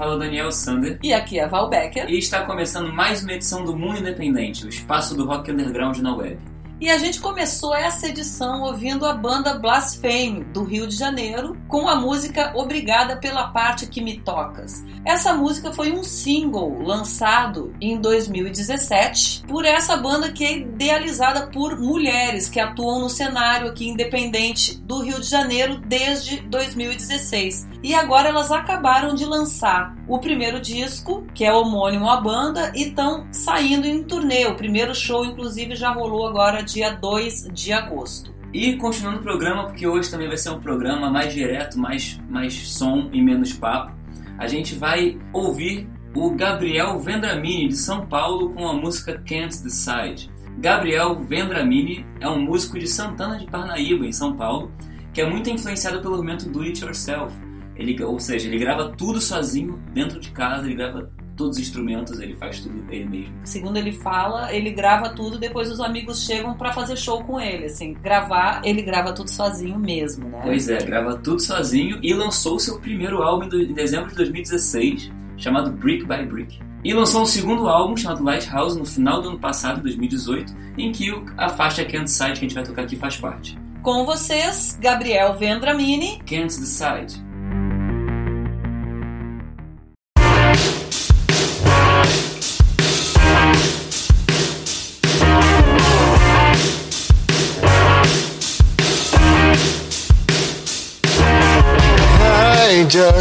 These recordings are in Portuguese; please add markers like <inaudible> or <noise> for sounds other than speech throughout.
Fala o Daniel Sander. E aqui é a Val Becker. E está começando mais uma edição do Mundo Independente, o espaço do rock underground na web. E a gente começou essa edição ouvindo a banda Blaspheme, do Rio de Janeiro, com a música Obrigada pela Parte que Me Tocas. Essa música foi um single lançado em 2017 por essa banda que é idealizada por mulheres que atuam no cenário aqui independente do Rio de Janeiro desde 2016. E agora elas acabaram de lançar o primeiro disco, que é homônimo à banda, e estão saindo em turnê. O primeiro show, inclusive, já rolou agora dia 2 de agosto. E continuando o programa, porque hoje também vai ser um programa mais direto, mais, mais som e menos papo, a gente vai ouvir o Gabriel Vendramini de São Paulo com a música Can't Decide. Gabriel Vendramini é um músico de Santana de Parnaíba, em São Paulo, que é muito influenciado pelo movimento Do It Yourself. Ele, ou seja, ele grava tudo sozinho dentro de casa, ele grava todos os instrumentos, ele faz tudo ele mesmo. Segundo ele fala, ele grava tudo, depois os amigos chegam para fazer show com ele, assim, gravar, ele grava tudo sozinho mesmo, né? Pois é, grava tudo sozinho e lançou seu primeiro álbum em dezembro de 2016, chamado Brick by Brick. E lançou um segundo álbum chamado Lighthouse no final do ano passado, 2018, em que a faixa Can't Decide que a gente vai tocar aqui faz parte. Com vocês, Gabriel Vendramini. Can't Decide.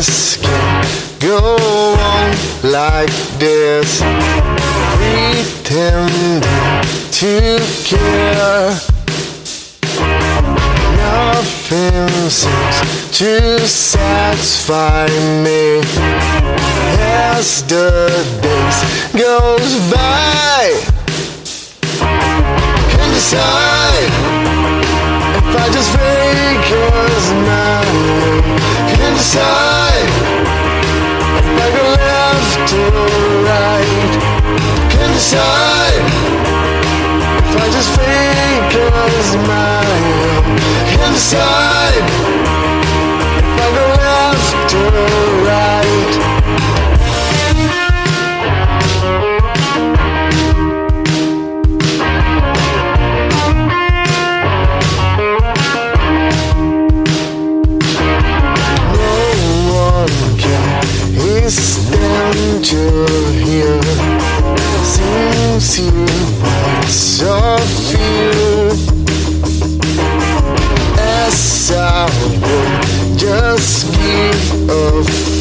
Just can't go on like this, pretending to care. Nothing seems to satisfy me as the days goes by. And decide if I just fake yours now inside. I a left or right. Inside. If I just think it's mine Inside.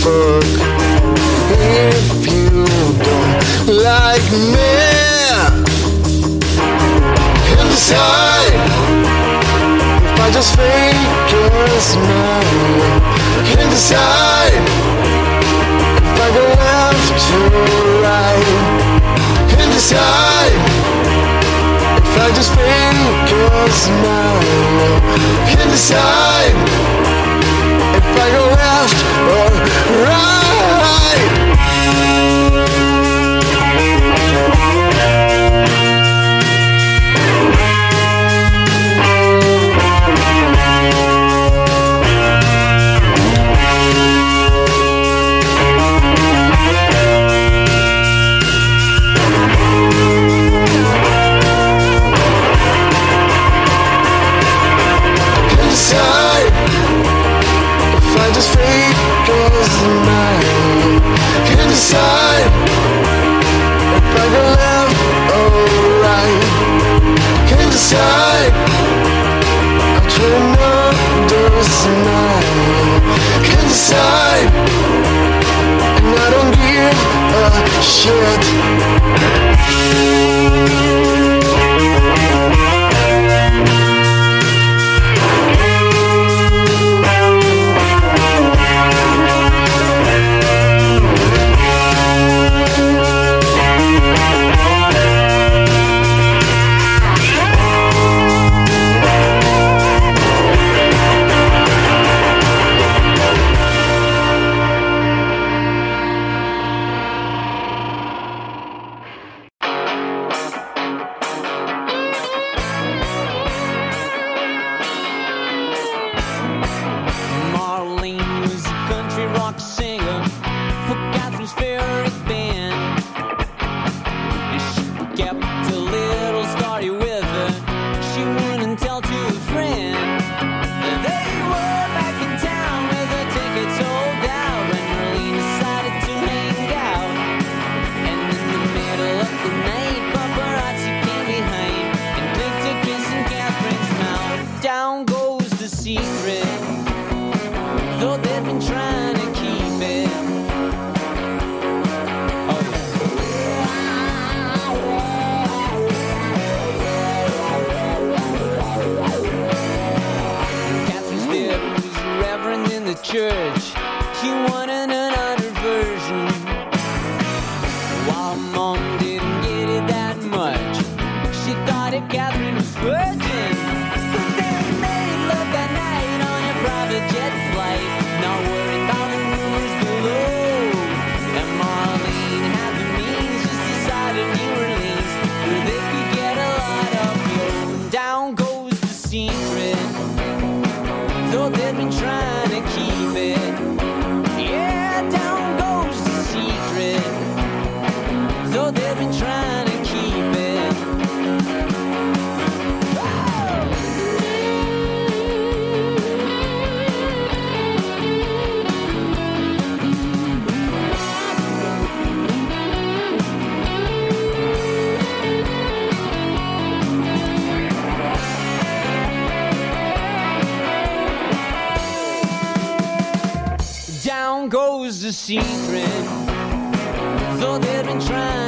book. If you don't like me, and decide if I just fake a smile, and decide if I go left or right, and decide. If I just fake a smile and decide if I go out. 'Cause I And I don't give a shit. been trying to keep it. a secret, though they've been trying.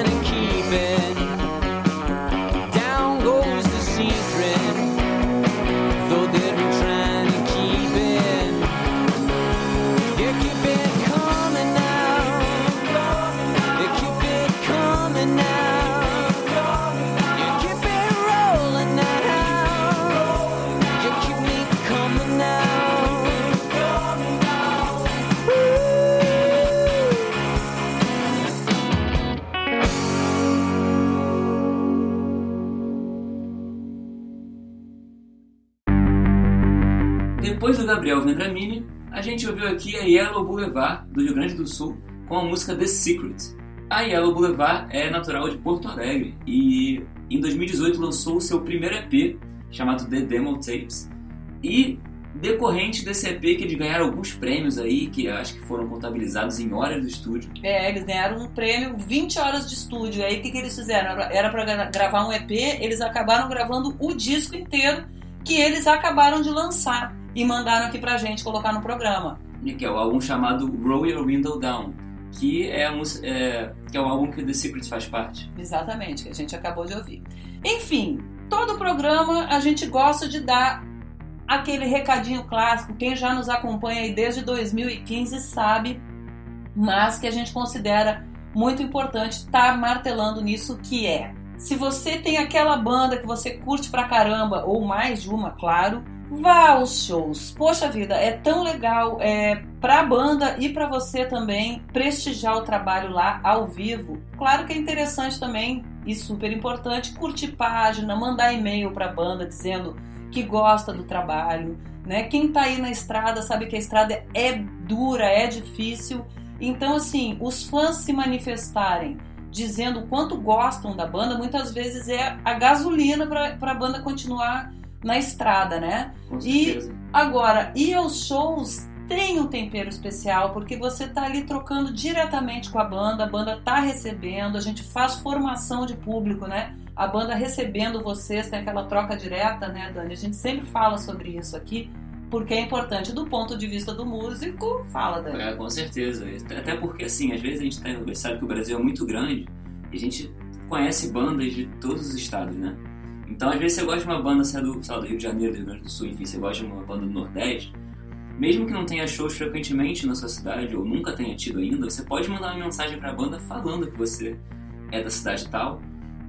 Gabriel Vendramini, a gente ouviu aqui a Yellow Boulevard, do Rio Grande do Sul, com a música The Secret. A Yellow Boulevard é natural de Porto Alegre e em 2018 lançou o seu primeiro EP, chamado The Demo Tapes. E decorrente desse EP que eles ganharam alguns prêmios aí, que acho que foram contabilizados em horas de estúdio. É, eles ganharam um prêmio 20 horas de estúdio. Aí o que, que eles fizeram? Era pra gra- gravar um EP, eles acabaram gravando o disco inteiro que eles acabaram de lançar e mandaram aqui pra gente colocar no programa. Que é o álbum chamado Roll Your Window Down, que é, música- é, que é o álbum que The Secret faz parte. Exatamente, que a gente acabou de ouvir. Enfim, todo programa a gente gosta de dar aquele recadinho clássico. Quem já nos acompanha aí desde 2015 sabe, mas que a gente considera muito importante estar martelando nisso que é. Se você tem aquela banda que você curte pra caramba, ou mais de uma, claro, vá aos shows. Poxa vida, é tão legal é, pra banda e pra você também prestigiar o trabalho lá ao vivo. Claro que é interessante também e super importante curtir página, mandar e-mail pra banda dizendo que gosta do trabalho, né? Quem tá aí na estrada sabe que a estrada é dura, é difícil. Então, assim, os fãs se manifestarem dizendo o quanto gostam da banda, muitas vezes é a gasolina para a banda continuar na estrada, né? Com E- certeza. Agora, ir aos shows tem um tempero especial, porque você tá ali trocando diretamente com a banda, a banda tá recebendo, a gente faz formação de público, né? A banda recebendo vocês, tem aquela troca direta, né, Dani? A gente sempre fala sobre isso aqui, porque é importante do ponto de vista do músico. Fala, Dani. É, com certeza. Até porque, assim, às vezes a gente tá, sabe que o Brasil é muito grande e a gente conhece bandas de todos os estados, né? Então, às vezes você gosta de uma banda, sei lá, do, sei lá, do Rio de Janeiro, do Rio Grande do Sul, enfim, você gosta de uma banda do Nordeste, mesmo que não tenha shows frequentemente na sua cidade ou nunca tenha tido ainda, você pode mandar uma mensagem pra banda falando que você é da cidade tal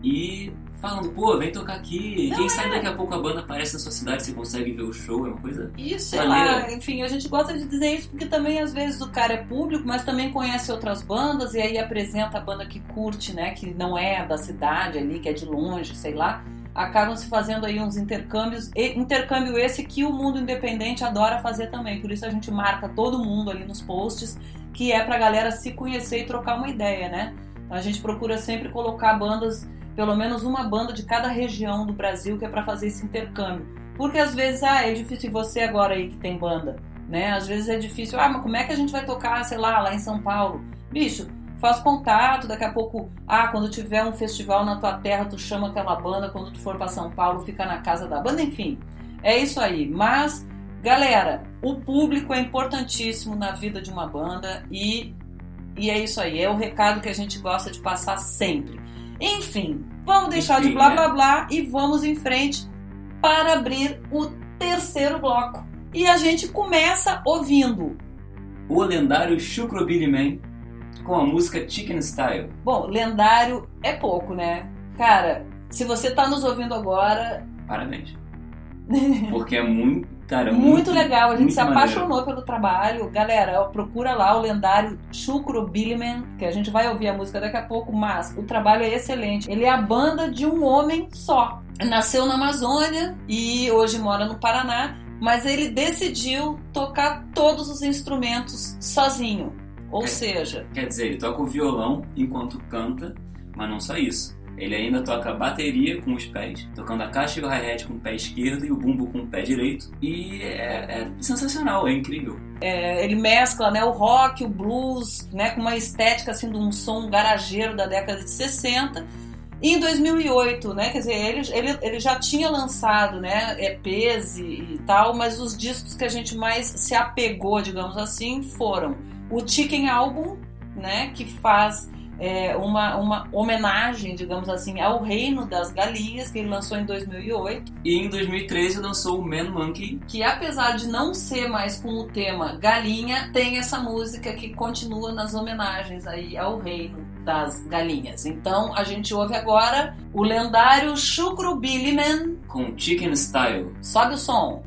e falando, pô, vem tocar aqui. Não, Quem é. sabe daqui a pouco a banda aparece na sua cidade, você consegue ver o show, é uma coisa Isso, sei lá, enfim, a gente gosta de dizer isso porque também às vezes o cara é público, mas também conhece outras bandas e aí apresenta a banda que curte, né, que não é da cidade ali, que é de longe, sei lá. Acabam se fazendo aí uns intercâmbios, intercâmbio esse que o mundo independente adora fazer também. Por isso a gente marca todo mundo ali nos posts, que é pra galera se conhecer e trocar uma ideia, né? A gente procura sempre colocar bandas, pelo menos uma banda de cada região do Brasil, que é pra fazer esse intercâmbio. Porque às vezes, ah, é difícil você agora aí que tem banda, né? Às vezes é difícil, ah, mas como é que a gente vai tocar, sei lá, lá em São Paulo? Bicho, faz contato, daqui a pouco, ah, quando tiver um festival na tua terra, tu chama aquela banda, quando tu for pra São Paulo, fica na casa da banda, enfim. É isso aí. Mas, galera, o público é importantíssimo na vida de uma banda e, e é isso aí. É o recado que a gente gosta de passar sempre. Enfim, vamos deixar de Enfim, blá né? blá blá e vamos em frente para abrir o terceiro bloco. E a gente começa ouvindo. o lendário Shukro Billy Man com a música Chicken Style. Bom, lendário é pouco, né? Cara, se você tá nos ouvindo agora, Parabéns. <laughs> Porque é muito, cara, muito, legal. A gente muito se maneiro. apaixonou pelo trabalho. Galera, procura lá o lendário Shukro Billyman, que a gente vai ouvir a música daqui a pouco, mas o trabalho é excelente. Ele é a banda de um homem só. Nasceu na Amazônia e hoje mora no Paraná, mas ele decidiu tocar todos os instrumentos sozinho. Ou É. seja, Quer dizer, ele toca o violão enquanto canta, mas não só isso. Ele ainda toca bateria com os pés, tocando a caixa e o hi-hat com o pé esquerdo e o bumbo com o pé direito. E é, é sensacional, é incrível. É, ele mescla né, o rock, o blues, né, com uma estética assim, de um som garageiro da década de 60. E em 2008, né, quer dizer, ele, ele, ele já tinha lançado né, EPs e, e tal, mas os discos que a gente mais se apegou, digamos assim, foram o Chicken Album, né, que faz é, uma, uma homenagem, digamos assim, ao Reino das Galinhas, que ele lançou em 2008 E em 2013 lançou o Man Monkey, que apesar de não ser mais com o tema galinha, tem essa música que continua nas homenagens aí ao reino das galinhas. Então a gente ouve agora o lendário Shukru Billyman. com Chicken Style. Sobe o som.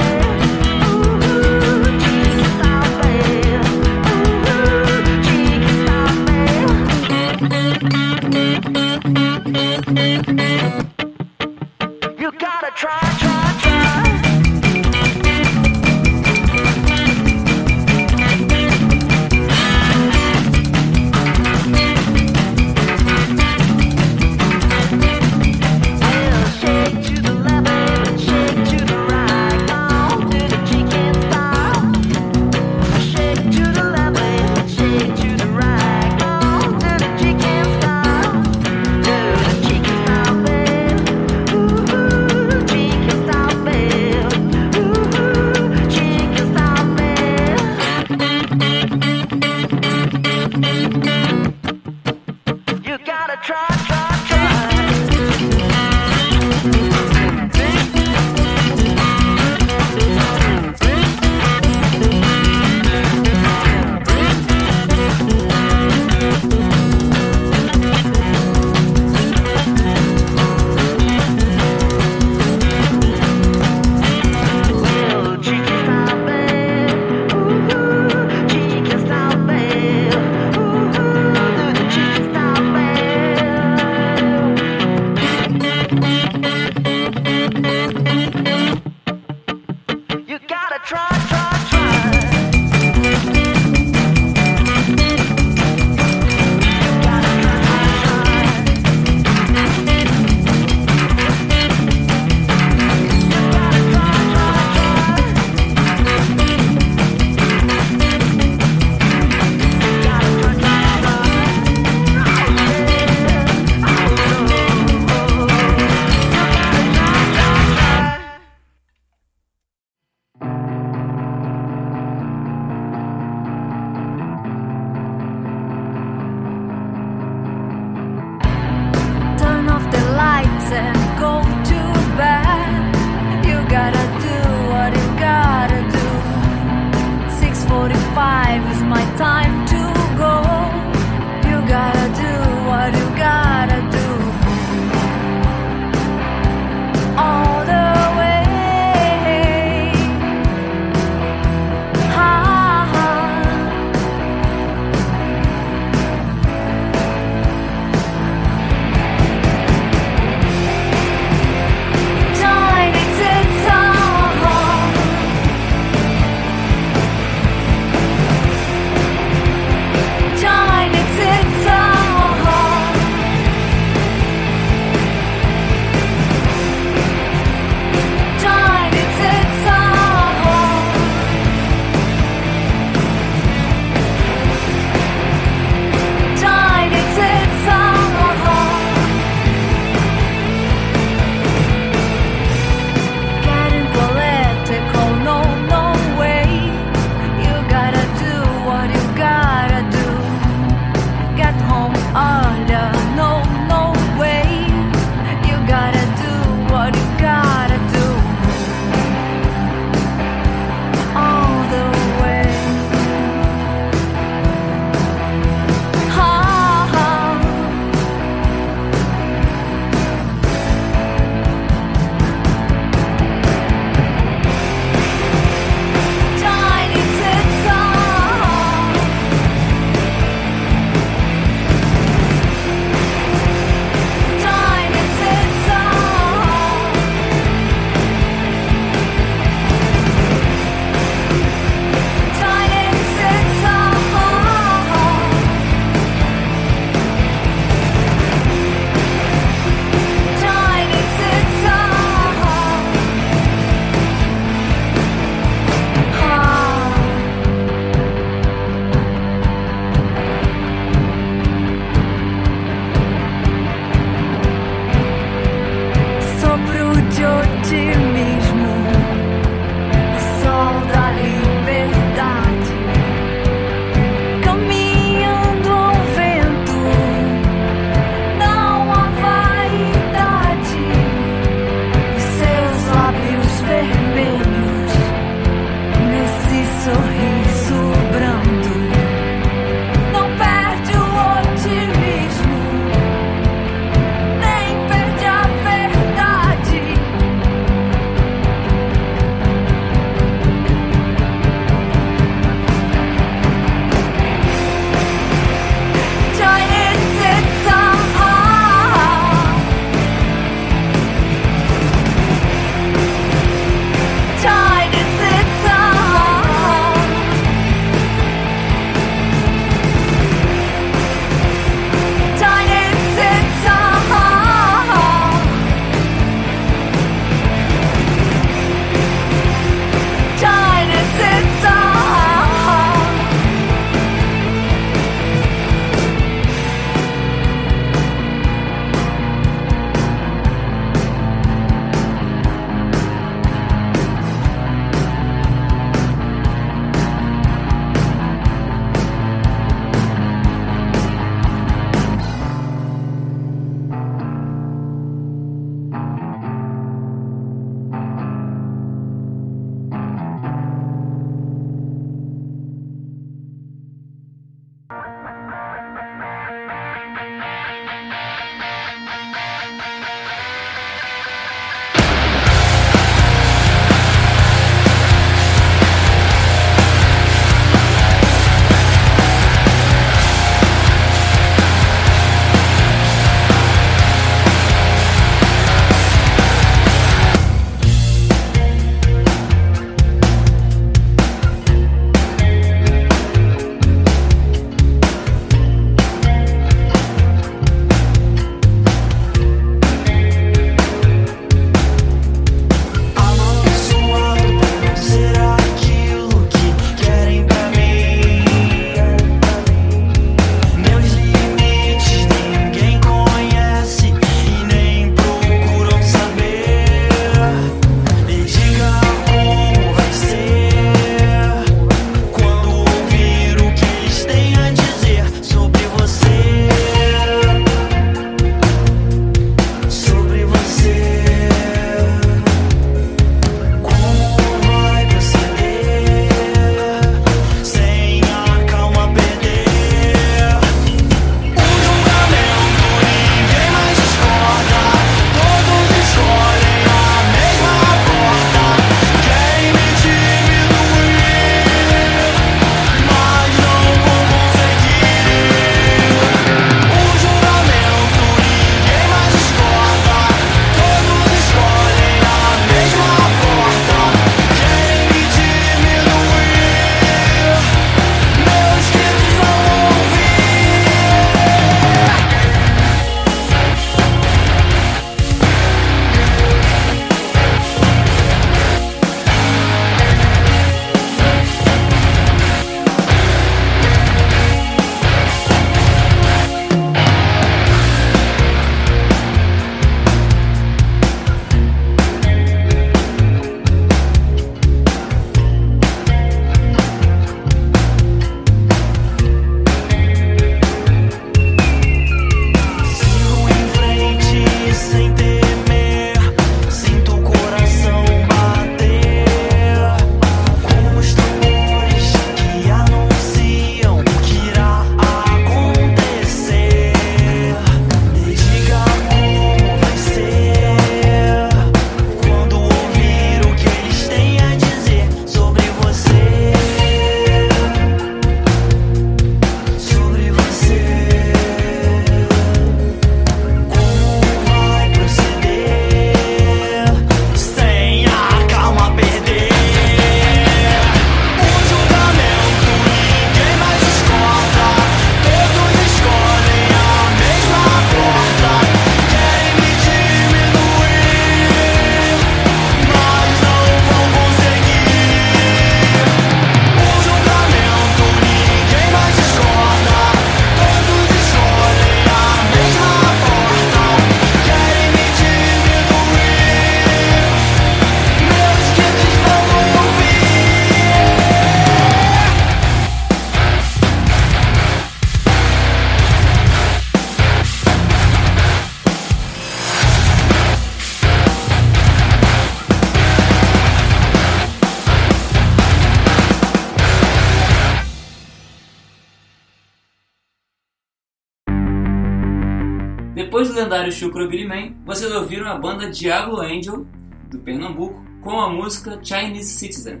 Billy Man, vocês ouviram a banda Diablo Angel, do Pernambuco, com a música Chinese Citizen.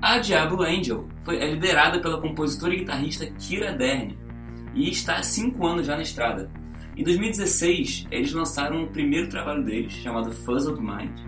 A Diablo Angel foi, é liderada pela compositora e guitarrista Kira Dern e está há 5 anos já na estrada. Em 2016, eles lançaram o primeiro trabalho deles, chamado Fuzzled Mind,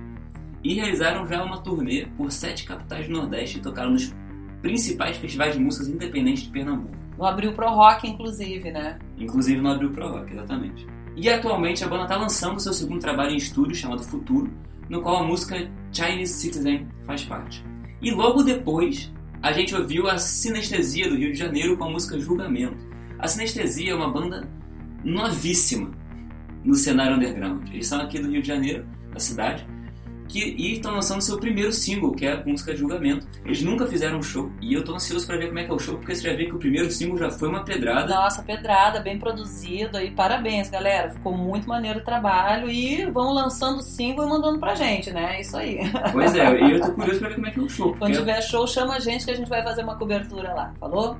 e realizaram já uma turnê por sete capitais do Nordeste e tocaram nos principais festivais de músicas independentes de Pernambuco. No Abril Pro Rock, inclusive, né? Inclusive no Abril Pro Rock, exatamente. E atualmente a banda está lançando seu segundo trabalho em estúdio chamado Futuro, no qual a música Chinese Citizen faz parte. E logo depois a gente ouviu a Sinestesia do Rio de Janeiro com a música Julgamento. A Sinestesia é uma banda novíssima no cenário underground. Eles são aqui do Rio de Janeiro, da cidade, que, e estão lançando seu primeiro single, que é a música Julgamento. Eles nunca fizeram um show e eu tô ansioso para ver como é que é o show, porque você já vê que o primeiro single já foi uma pedrada. Nossa, pedrada, bem produzido aí. Parabéns, galera. Ficou muito maneiro o trabalho e vão lançando single e mandando pra gente, né? É isso aí. Pois é, e eu tô curioso pra ver como é que é o show. Quando tiver show, chama a gente que a gente vai fazer uma cobertura lá, falou?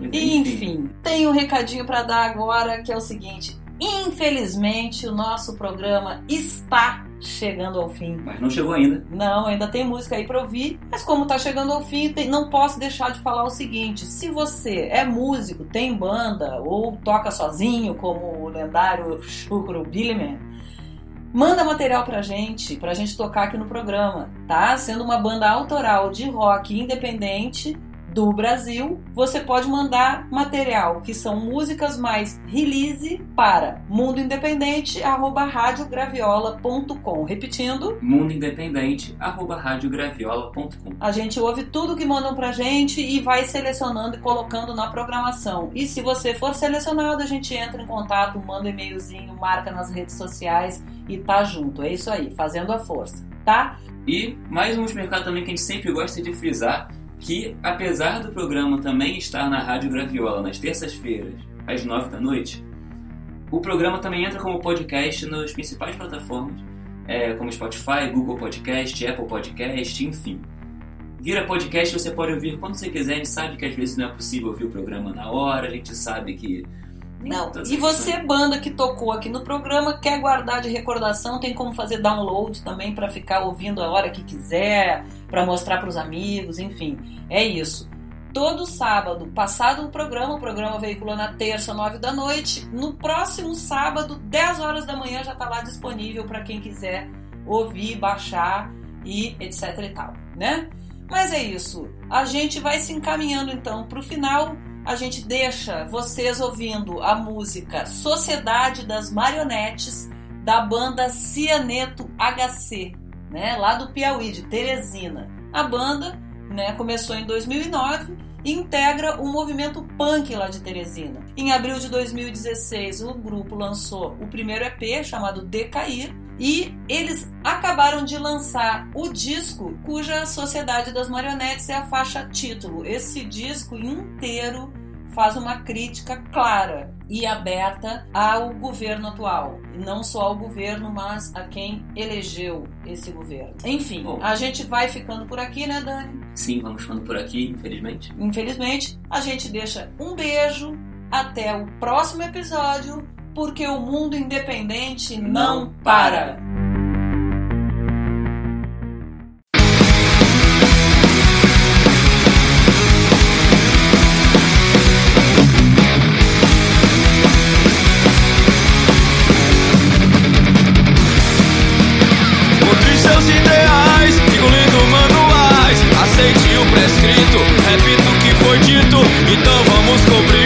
É, E, enfim, tem um recadinho pra dar agora que é o seguinte: infelizmente o nosso programa está chegando ao fim. Mas não chegou ainda. Não, ainda tem música aí pra ouvir, mas como tá chegando ao fim, tem- não posso deixar de falar o seguinte: se você é músico, tem banda ou toca sozinho, como o lendário Chucro Billyman, manda material pra gente, pra gente tocar aqui no programa, tá? Sendo uma banda autoral de rock independente do Brasil, você pode mandar material que são músicas mais release para mundoindependente@radiograviola.com. Repetindo, mundoindependente, arroba radiograviola.com. a gente ouve tudo que mandam pra gente e vai selecionando e colocando na programação. E se você for selecionado, a gente entra em contato, manda um e-mailzinho, marca nas redes sociais e tá junto. É isso aí, fazendo a força, tá? E mais um mercado também que a gente sempre gosta de frisar, que apesar do programa também estar na Rádio Graviola nas terças-feiras, às nove da noite, o programa também entra como podcast nas principais plataformas, é, como Spotify, Google Podcast, Apple Podcast, enfim. Vira podcast, você pode ouvir quando você quiser, a gente sabe que às vezes não é possível ouvir o programa na hora, a gente sabe que... Não, e você, banda que tocou aqui no programa, quer guardar de recordação, tem como fazer download também pra ficar ouvindo a hora que quiser, pra mostrar pros amigos, enfim. É isso. Todo sábado, passado o programa, o programa veicula na terça, nove da noite. No próximo sábado, 10 horas da manhã, já tá lá disponível pra quem quiser ouvir, baixar e etc e tal, né? Mas é isso. A gente vai se encaminhando então pro final a gente deixa vocês ouvindo a música Sociedade das Marionetes da banda Cianeto HC, né, lá do Piauí, de Teresina. A banda né, começou em 2009 e integra o movimento punk lá de Teresina. Em abril de 2016, o grupo lançou o primeiro EP chamado Decair e eles acabaram de lançar o disco cuja Sociedade das Marionetes é a faixa título. Esse disco inteiro faz uma crítica clara e aberta ao governo atual. E não só ao governo, mas a quem elegeu esse governo. Enfim, Bom. a gente vai ficando por aqui, né, Dani? Sim, vamos ficando por aqui, infelizmente. Infelizmente, a gente deixa um beijo. Até o próximo episódio, porque o mundo independente não, para. Aceite o prescrito, repito o que foi dito. Então vamos cobrir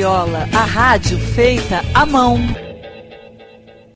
Graviola, a rádio feita à mão.